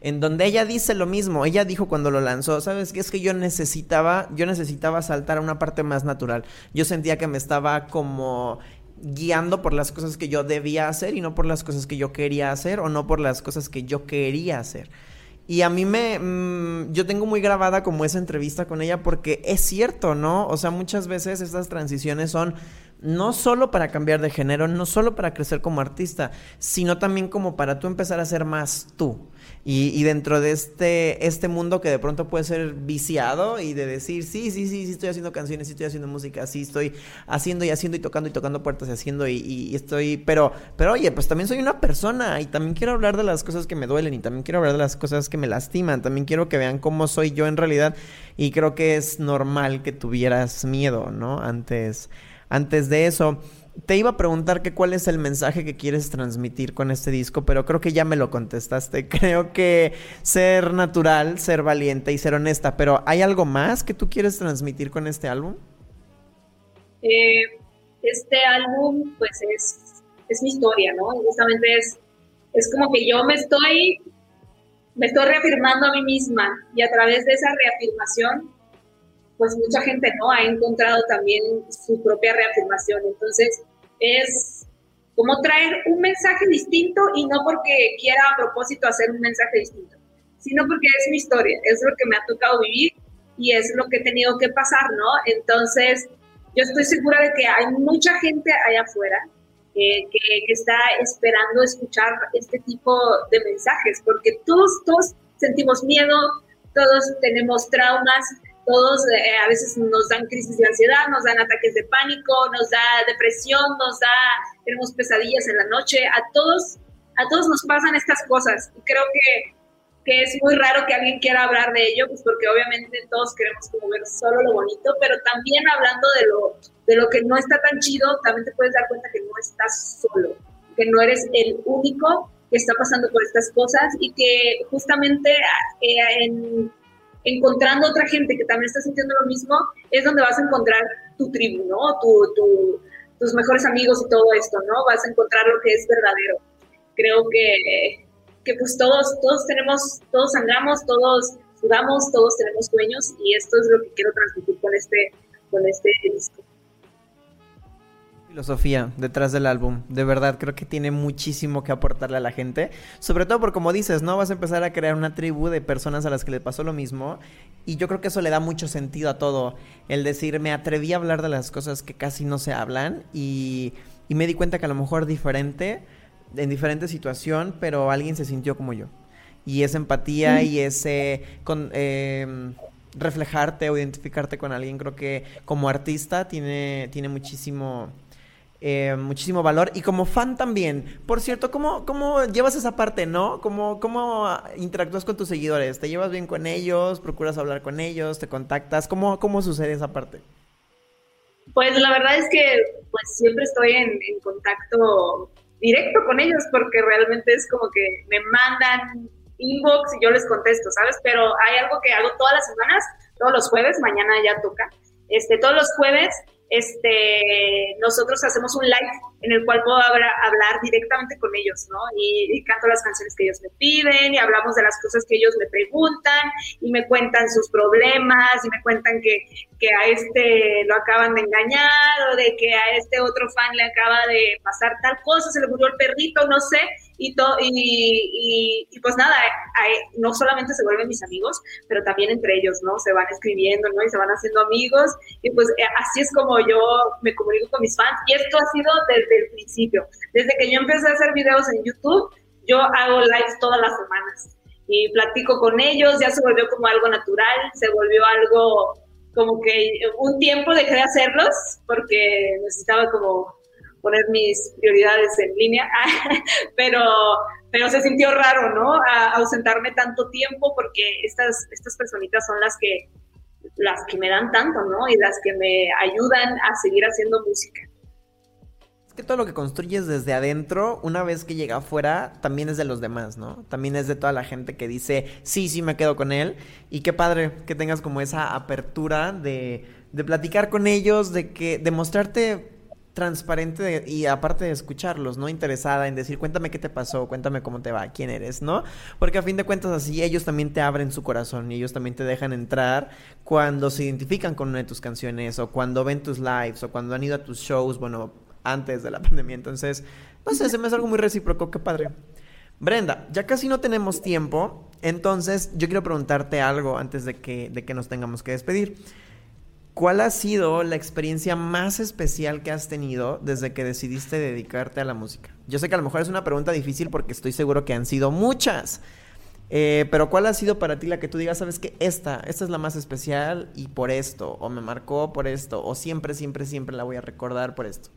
en donde ella dice lo mismo. Ella dijo cuando lo lanzó, ¿sabes qué? Es que yo necesitaba, yo necesitaba saltar a una parte más natural. Yo sentía que me estaba como guiando por las cosas que yo debía hacer y no por las cosas que yo quería hacer o no por las cosas que yo quería hacer. Y a mí me... Mm, yo tengo muy grabada como esa entrevista con ella porque es cierto, ¿no? O sea, muchas veces estas transiciones son no solo para cambiar de género, no solo para crecer como artista, sino también como para tú empezar a ser más tú. Y, dentro de este, este mundo que de pronto puede ser viciado y de decir, sí, sí, sí, sí estoy haciendo canciones, sí estoy haciendo música, sí estoy haciendo y haciendo y tocando y tocando puertas y haciendo y, y, estoy, pero, pero oye, pues también soy una persona y también quiero hablar de las cosas que me duelen y también quiero hablar de las cosas que me lastiman, también quiero que vean cómo soy yo en realidad y creo que es normal que tuvieras miedo, ¿no? Antes, antes de eso te iba a preguntar que cuál es el mensaje que quieres transmitir con este disco, pero creo que ya me lo contestaste. [laughs] Creo que ser natural, ser valiente y ser honesta, pero ¿hay algo más que tú quieres transmitir con este álbum? Eh, este álbum, pues es, es mi historia, ¿no? Justamente es, es como que yo me estoy, me estoy reafirmando a mí misma y a través de esa reafirmación pues mucha gente no ha encontrado también su propia reafirmación. Entonces, es como traer un mensaje distinto y no porque quiera a propósito hacer un mensaje distinto, sino porque es mi historia, es lo que me ha tocado vivir y es lo que he tenido que pasar, ¿no? Entonces, yo estoy segura de que hay mucha gente allá afuera que, que, está esperando escuchar este tipo de mensajes, porque todos, todos sentimos miedo, todos tenemos traumas, todos eh, a veces nos dan crisis de ansiedad, nos dan ataques de pánico, nos da depresión, nos da, tenemos pesadillas en la noche, a todos, a todos nos pasan estas cosas. Y creo que, que es muy raro que alguien quiera hablar de ello, pues porque obviamente todos queremos como ver solo lo bonito, pero también hablando de lo, de lo que no está tan chido, también te puedes dar cuenta que no estás solo, que no eres el único que está pasando por estas cosas y que justamente eh, en encontrando otra gente que también está sintiendo lo mismo, es donde vas a encontrar tu tribu, ¿no? Tu, tus mejores amigos y todo esto, ¿no? Vas a encontrar lo que es verdadero. Creo que, que pues todos, todos tenemos, todos sangramos, todos sudamos, todos tenemos sueños y esto es lo que quiero transmitir con este, con este disco filosofía detrás del álbum. De verdad, creo que tiene muchísimo que aportarle a la gente. Sobre todo porque, como dices, ¿no? Vas a empezar a crear una tribu de personas a las que le pasó lo mismo. Y yo creo que eso le da mucho sentido a todo. El decir, me atreví a hablar de las cosas que casi no se hablan. Y, y me di cuenta que a lo mejor diferente, en diferente situación, pero alguien se sintió como yo. Y esa empatía y ese... Con, em, reflejarte o identificarte con alguien, creo que como artista tiene, tiene muchísimo, eh, muchísimo valor y como fan también. Por cierto, ¿cómo, cómo llevas esa parte, no? ¿Cómo, ¿Cómo interactúas con tus seguidores? ¿Te llevas bien con ellos? ¿Procuras hablar con ellos? ¿Te contactas? ¿Cómo, cómo sucede esa parte? Pues la verdad es que pues siempre estoy en, en contacto directo con ellos porque realmente es como que me mandan inbox y yo les contesto, ¿sabes? Pero hay algo que hago todas las semanas, todos los jueves, mañana ya toca, este, todos los jueves este, nosotros hacemos un live en el cual puedo hablar, directamente con ellos, ¿no? Y, canto las canciones que ellos me piden y hablamos de las cosas que ellos me preguntan y me cuentan sus problemas y me cuentan que, que a este lo acaban de engañar o de que a este otro fan le acaba de pasar tal cosa, se le murió el perrito, no sé, y, y, y, pues nada, no solamente se vuelven mis amigos, pero también entre ellos, ¿no? Se van escribiendo, ¿no? Y se van haciendo amigos y pues eh, así es como yo me comunico con mis fans y esto ha sido desde el principio. Desde que yo empecé a hacer videos en YouTube, yo hago lives todas las semanas y platico con ellos, ya se volvió como algo natural, se volvió algo como que un tiempo dejé de hacerlos porque necesitaba como poner mis prioridades en línea, [laughs] pero, pero se sintió raro, ¿no? ausentarme tanto tiempo porque estas, estas personitas son las que, las que me dan tanto, ¿no? Y las que me ayudan a seguir haciendo música que todo lo que construyes desde adentro, una vez que llega afuera, también es de los demás, ¿no? También es de toda la gente que dice, sí, sí, me quedo con él. Y qué padre que tengas como esa apertura de, de platicar con ellos, de que, de mostrarte transparente y aparte de escucharlos, ¿no? Interesada en decir, cuéntame qué te pasó, cuéntame cómo te va, quién eres, ¿no? Porque a fin de cuentas así ellos también te abren su corazón y ellos también te dejan entrar cuando se identifican con una de tus canciones o cuando ven tus lives o cuando han ido a tus shows, bueno, antes de la [laughs] pandemia. Entonces, no sé, se me hace algo muy recíproco, qué padre. Brenda, ya casi no tenemos tiempo, entonces yo quiero preguntarte algo antes de que, de que nos tengamos que despedir. ¿Cuál ha sido la experiencia más especial que has tenido desde que decidiste dedicarte a la música? Yo sé que a lo mejor es una pregunta difícil porque estoy seguro que han sido muchas. Eh, pero ¿cuál ha sido para ti la que tú digas, sabes que esta, esta es la más especial y por esto, o me marcó por esto, o siempre, siempre, siempre la voy a recordar por esto?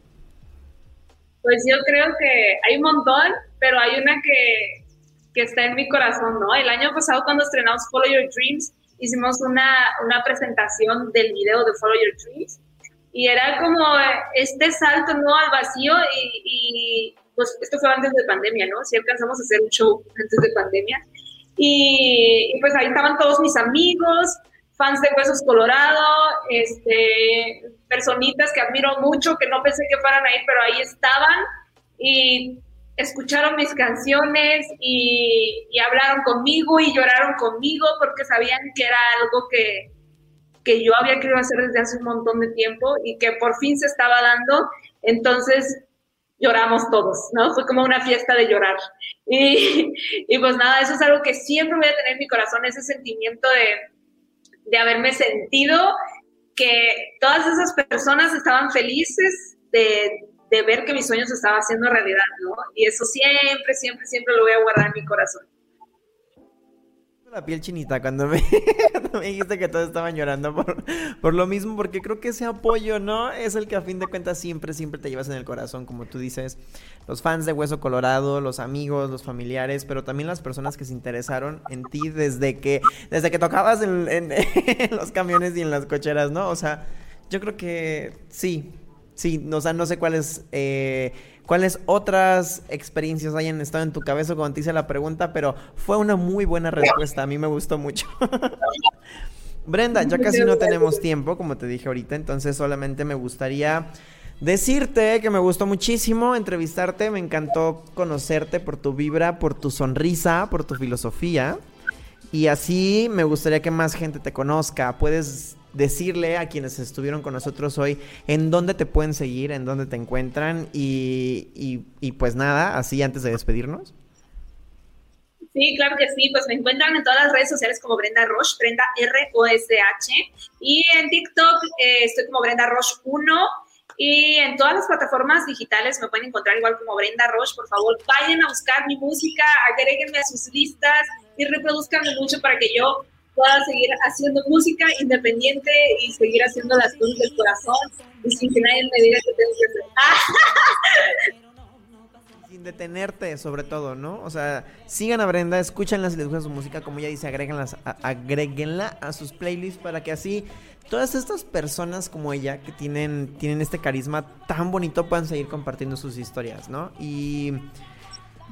Pues yo creo que hay un montón, pero hay una que, que está en mi corazón, ¿no? El año pasado cuando estrenamos Follow Your Dreams, hicimos una, una presentación del video de Follow Your Dreams y era como este salto, ¿no? Al vacío y, y pues esto fue antes de pandemia, ¿no? Si alcanzamos a hacer un show antes de pandemia y, pues ahí estaban todos mis amigos, fans de Huesos Colorado, este, personitas que admiro mucho, que no pensé que fueran ahí, pero ahí estaban y escucharon mis canciones y, hablaron conmigo y lloraron conmigo porque sabían que era algo que, que yo había querido hacer desde hace un montón de tiempo y que por fin se estaba dando. Entonces, lloramos todos, ¿no? Fue como una fiesta de llorar. Y, y, pues nada, eso es algo que siempre voy a tener en mi corazón, ese sentimiento de, de haberme sentido que todas esas personas estaban felices de, de ver que mis sueños se estaban haciendo realidad, ¿no? Y eso siempre, siempre, siempre lo voy a guardar en mi corazón la piel chinita [laughs] cuando me, dijiste que todos estaban llorando por, por, lo mismo, porque creo que ese apoyo, ¿no? Es el que a fin de cuentas siempre, siempre te llevas en el corazón, como tú dices. Los fans de Hueso Colorado, los amigos, los familiares, pero también las personas que se interesaron en ti desde que, desde que tocabas en, en [laughs] los camiones y en las cocheras, ¿no? O sea, yo creo que sí, sí, o sea, no sé cuáles... Eh, cuáles otras experiencias hayan estado en tu cabeza cuando te hice la pregunta, pero fue una muy buena respuesta, a mí me gustó mucho. [laughs] Brenda, ya casi no tenemos tiempo, como te dije ahorita, entonces solamente me gustaría decirte que me gustó muchísimo entrevistarte, me encantó conocerte por tu vibra, por tu sonrisa, por tu filosofía. Y así me gustaría que más gente te conozca. Puedes decirle a quienes estuvieron con nosotros hoy en dónde te pueden seguir, en dónde te encuentran y, pues nada, así antes de despedirnos. Sí, claro que sí, pues me encuentran en todas las redes sociales como Brenda Roche, Brenda R-O-S-H, y en TikTok eh, estoy como Brenda Roche 1, y en todas las plataformas digitales me pueden encontrar igual como Brenda Roche, por favor, vayan a buscar mi música, agréguenme a sus listas y reproduzcanme mucho para que yo pueda seguir haciendo música independiente y seguir haciendo las cosas del corazón y sin que nadie me diga que tengo que hacer. Sin detenerte, sobre todo, ¿no? O sea, sigan a Brenda, escúchanla si les gusta su música, como ella dice, agréguenla a sus playlists para que así todas estas personas como ella que tienen, tienen este carisma tan bonito puedan seguir compartiendo sus historias, ¿no? Y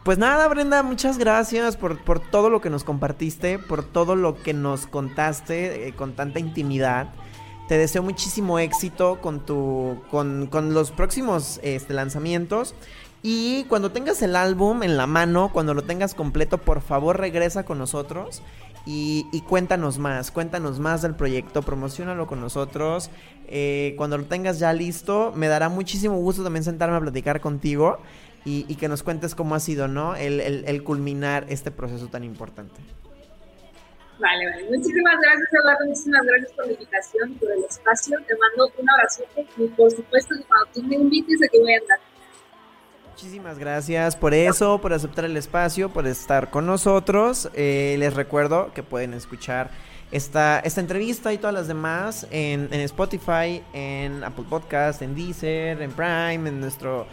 pues nada, Brenda, muchas gracias por, todo lo que nos compartiste, por todo lo que nos contaste eh, con tanta intimidad. Te deseo muchísimo éxito con tu. con, los próximos este, lanzamientos. Y cuando tengas el álbum en la mano, cuando lo tengas completo, por favor regresa con nosotros. Y, cuéntanos más, cuéntanos más del proyecto, promocionalo con nosotros. Eh, cuando lo tengas ya listo, me dará muchísimo gusto también sentarme a platicar contigo y, que nos cuentes cómo ha sido, ¿no? El, el, culminar este proceso tan importante. Vale, vale. Muchísimas gracias, Eduardo. Muchísimas gracias por la invitación, por el espacio. Te mando un abrazo y por supuesto cuando tú me invites aquí voy a andar. Muchísimas gracias por eso, por aceptar el espacio, por estar con nosotros. Eh, les recuerdo que pueden escuchar esta, esta entrevista y todas las demás en, en Spotify, en Apple Podcast, en Deezer, en Prime, en nuestro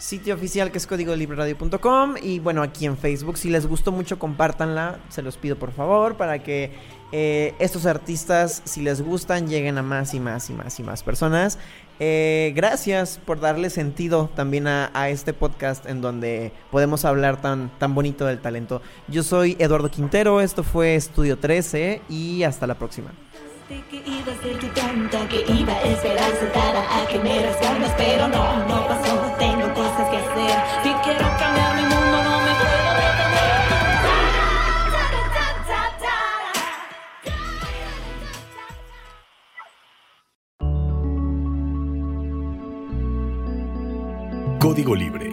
sitio oficial que es códigolibreradio.com y bueno, aquí en Facebook. Si les gustó mucho, compártanla, se los pido por favor, para que eh, estos artistas, si les gustan, lleguen a más y más y más y más personas. Eh, gracias por darle sentido también a, este podcast en donde podemos hablar tan, tan bonito del talento. Yo soy Eduardo Quintero, esto fue Estudio 13 y hasta la próxima. A a a Código Libre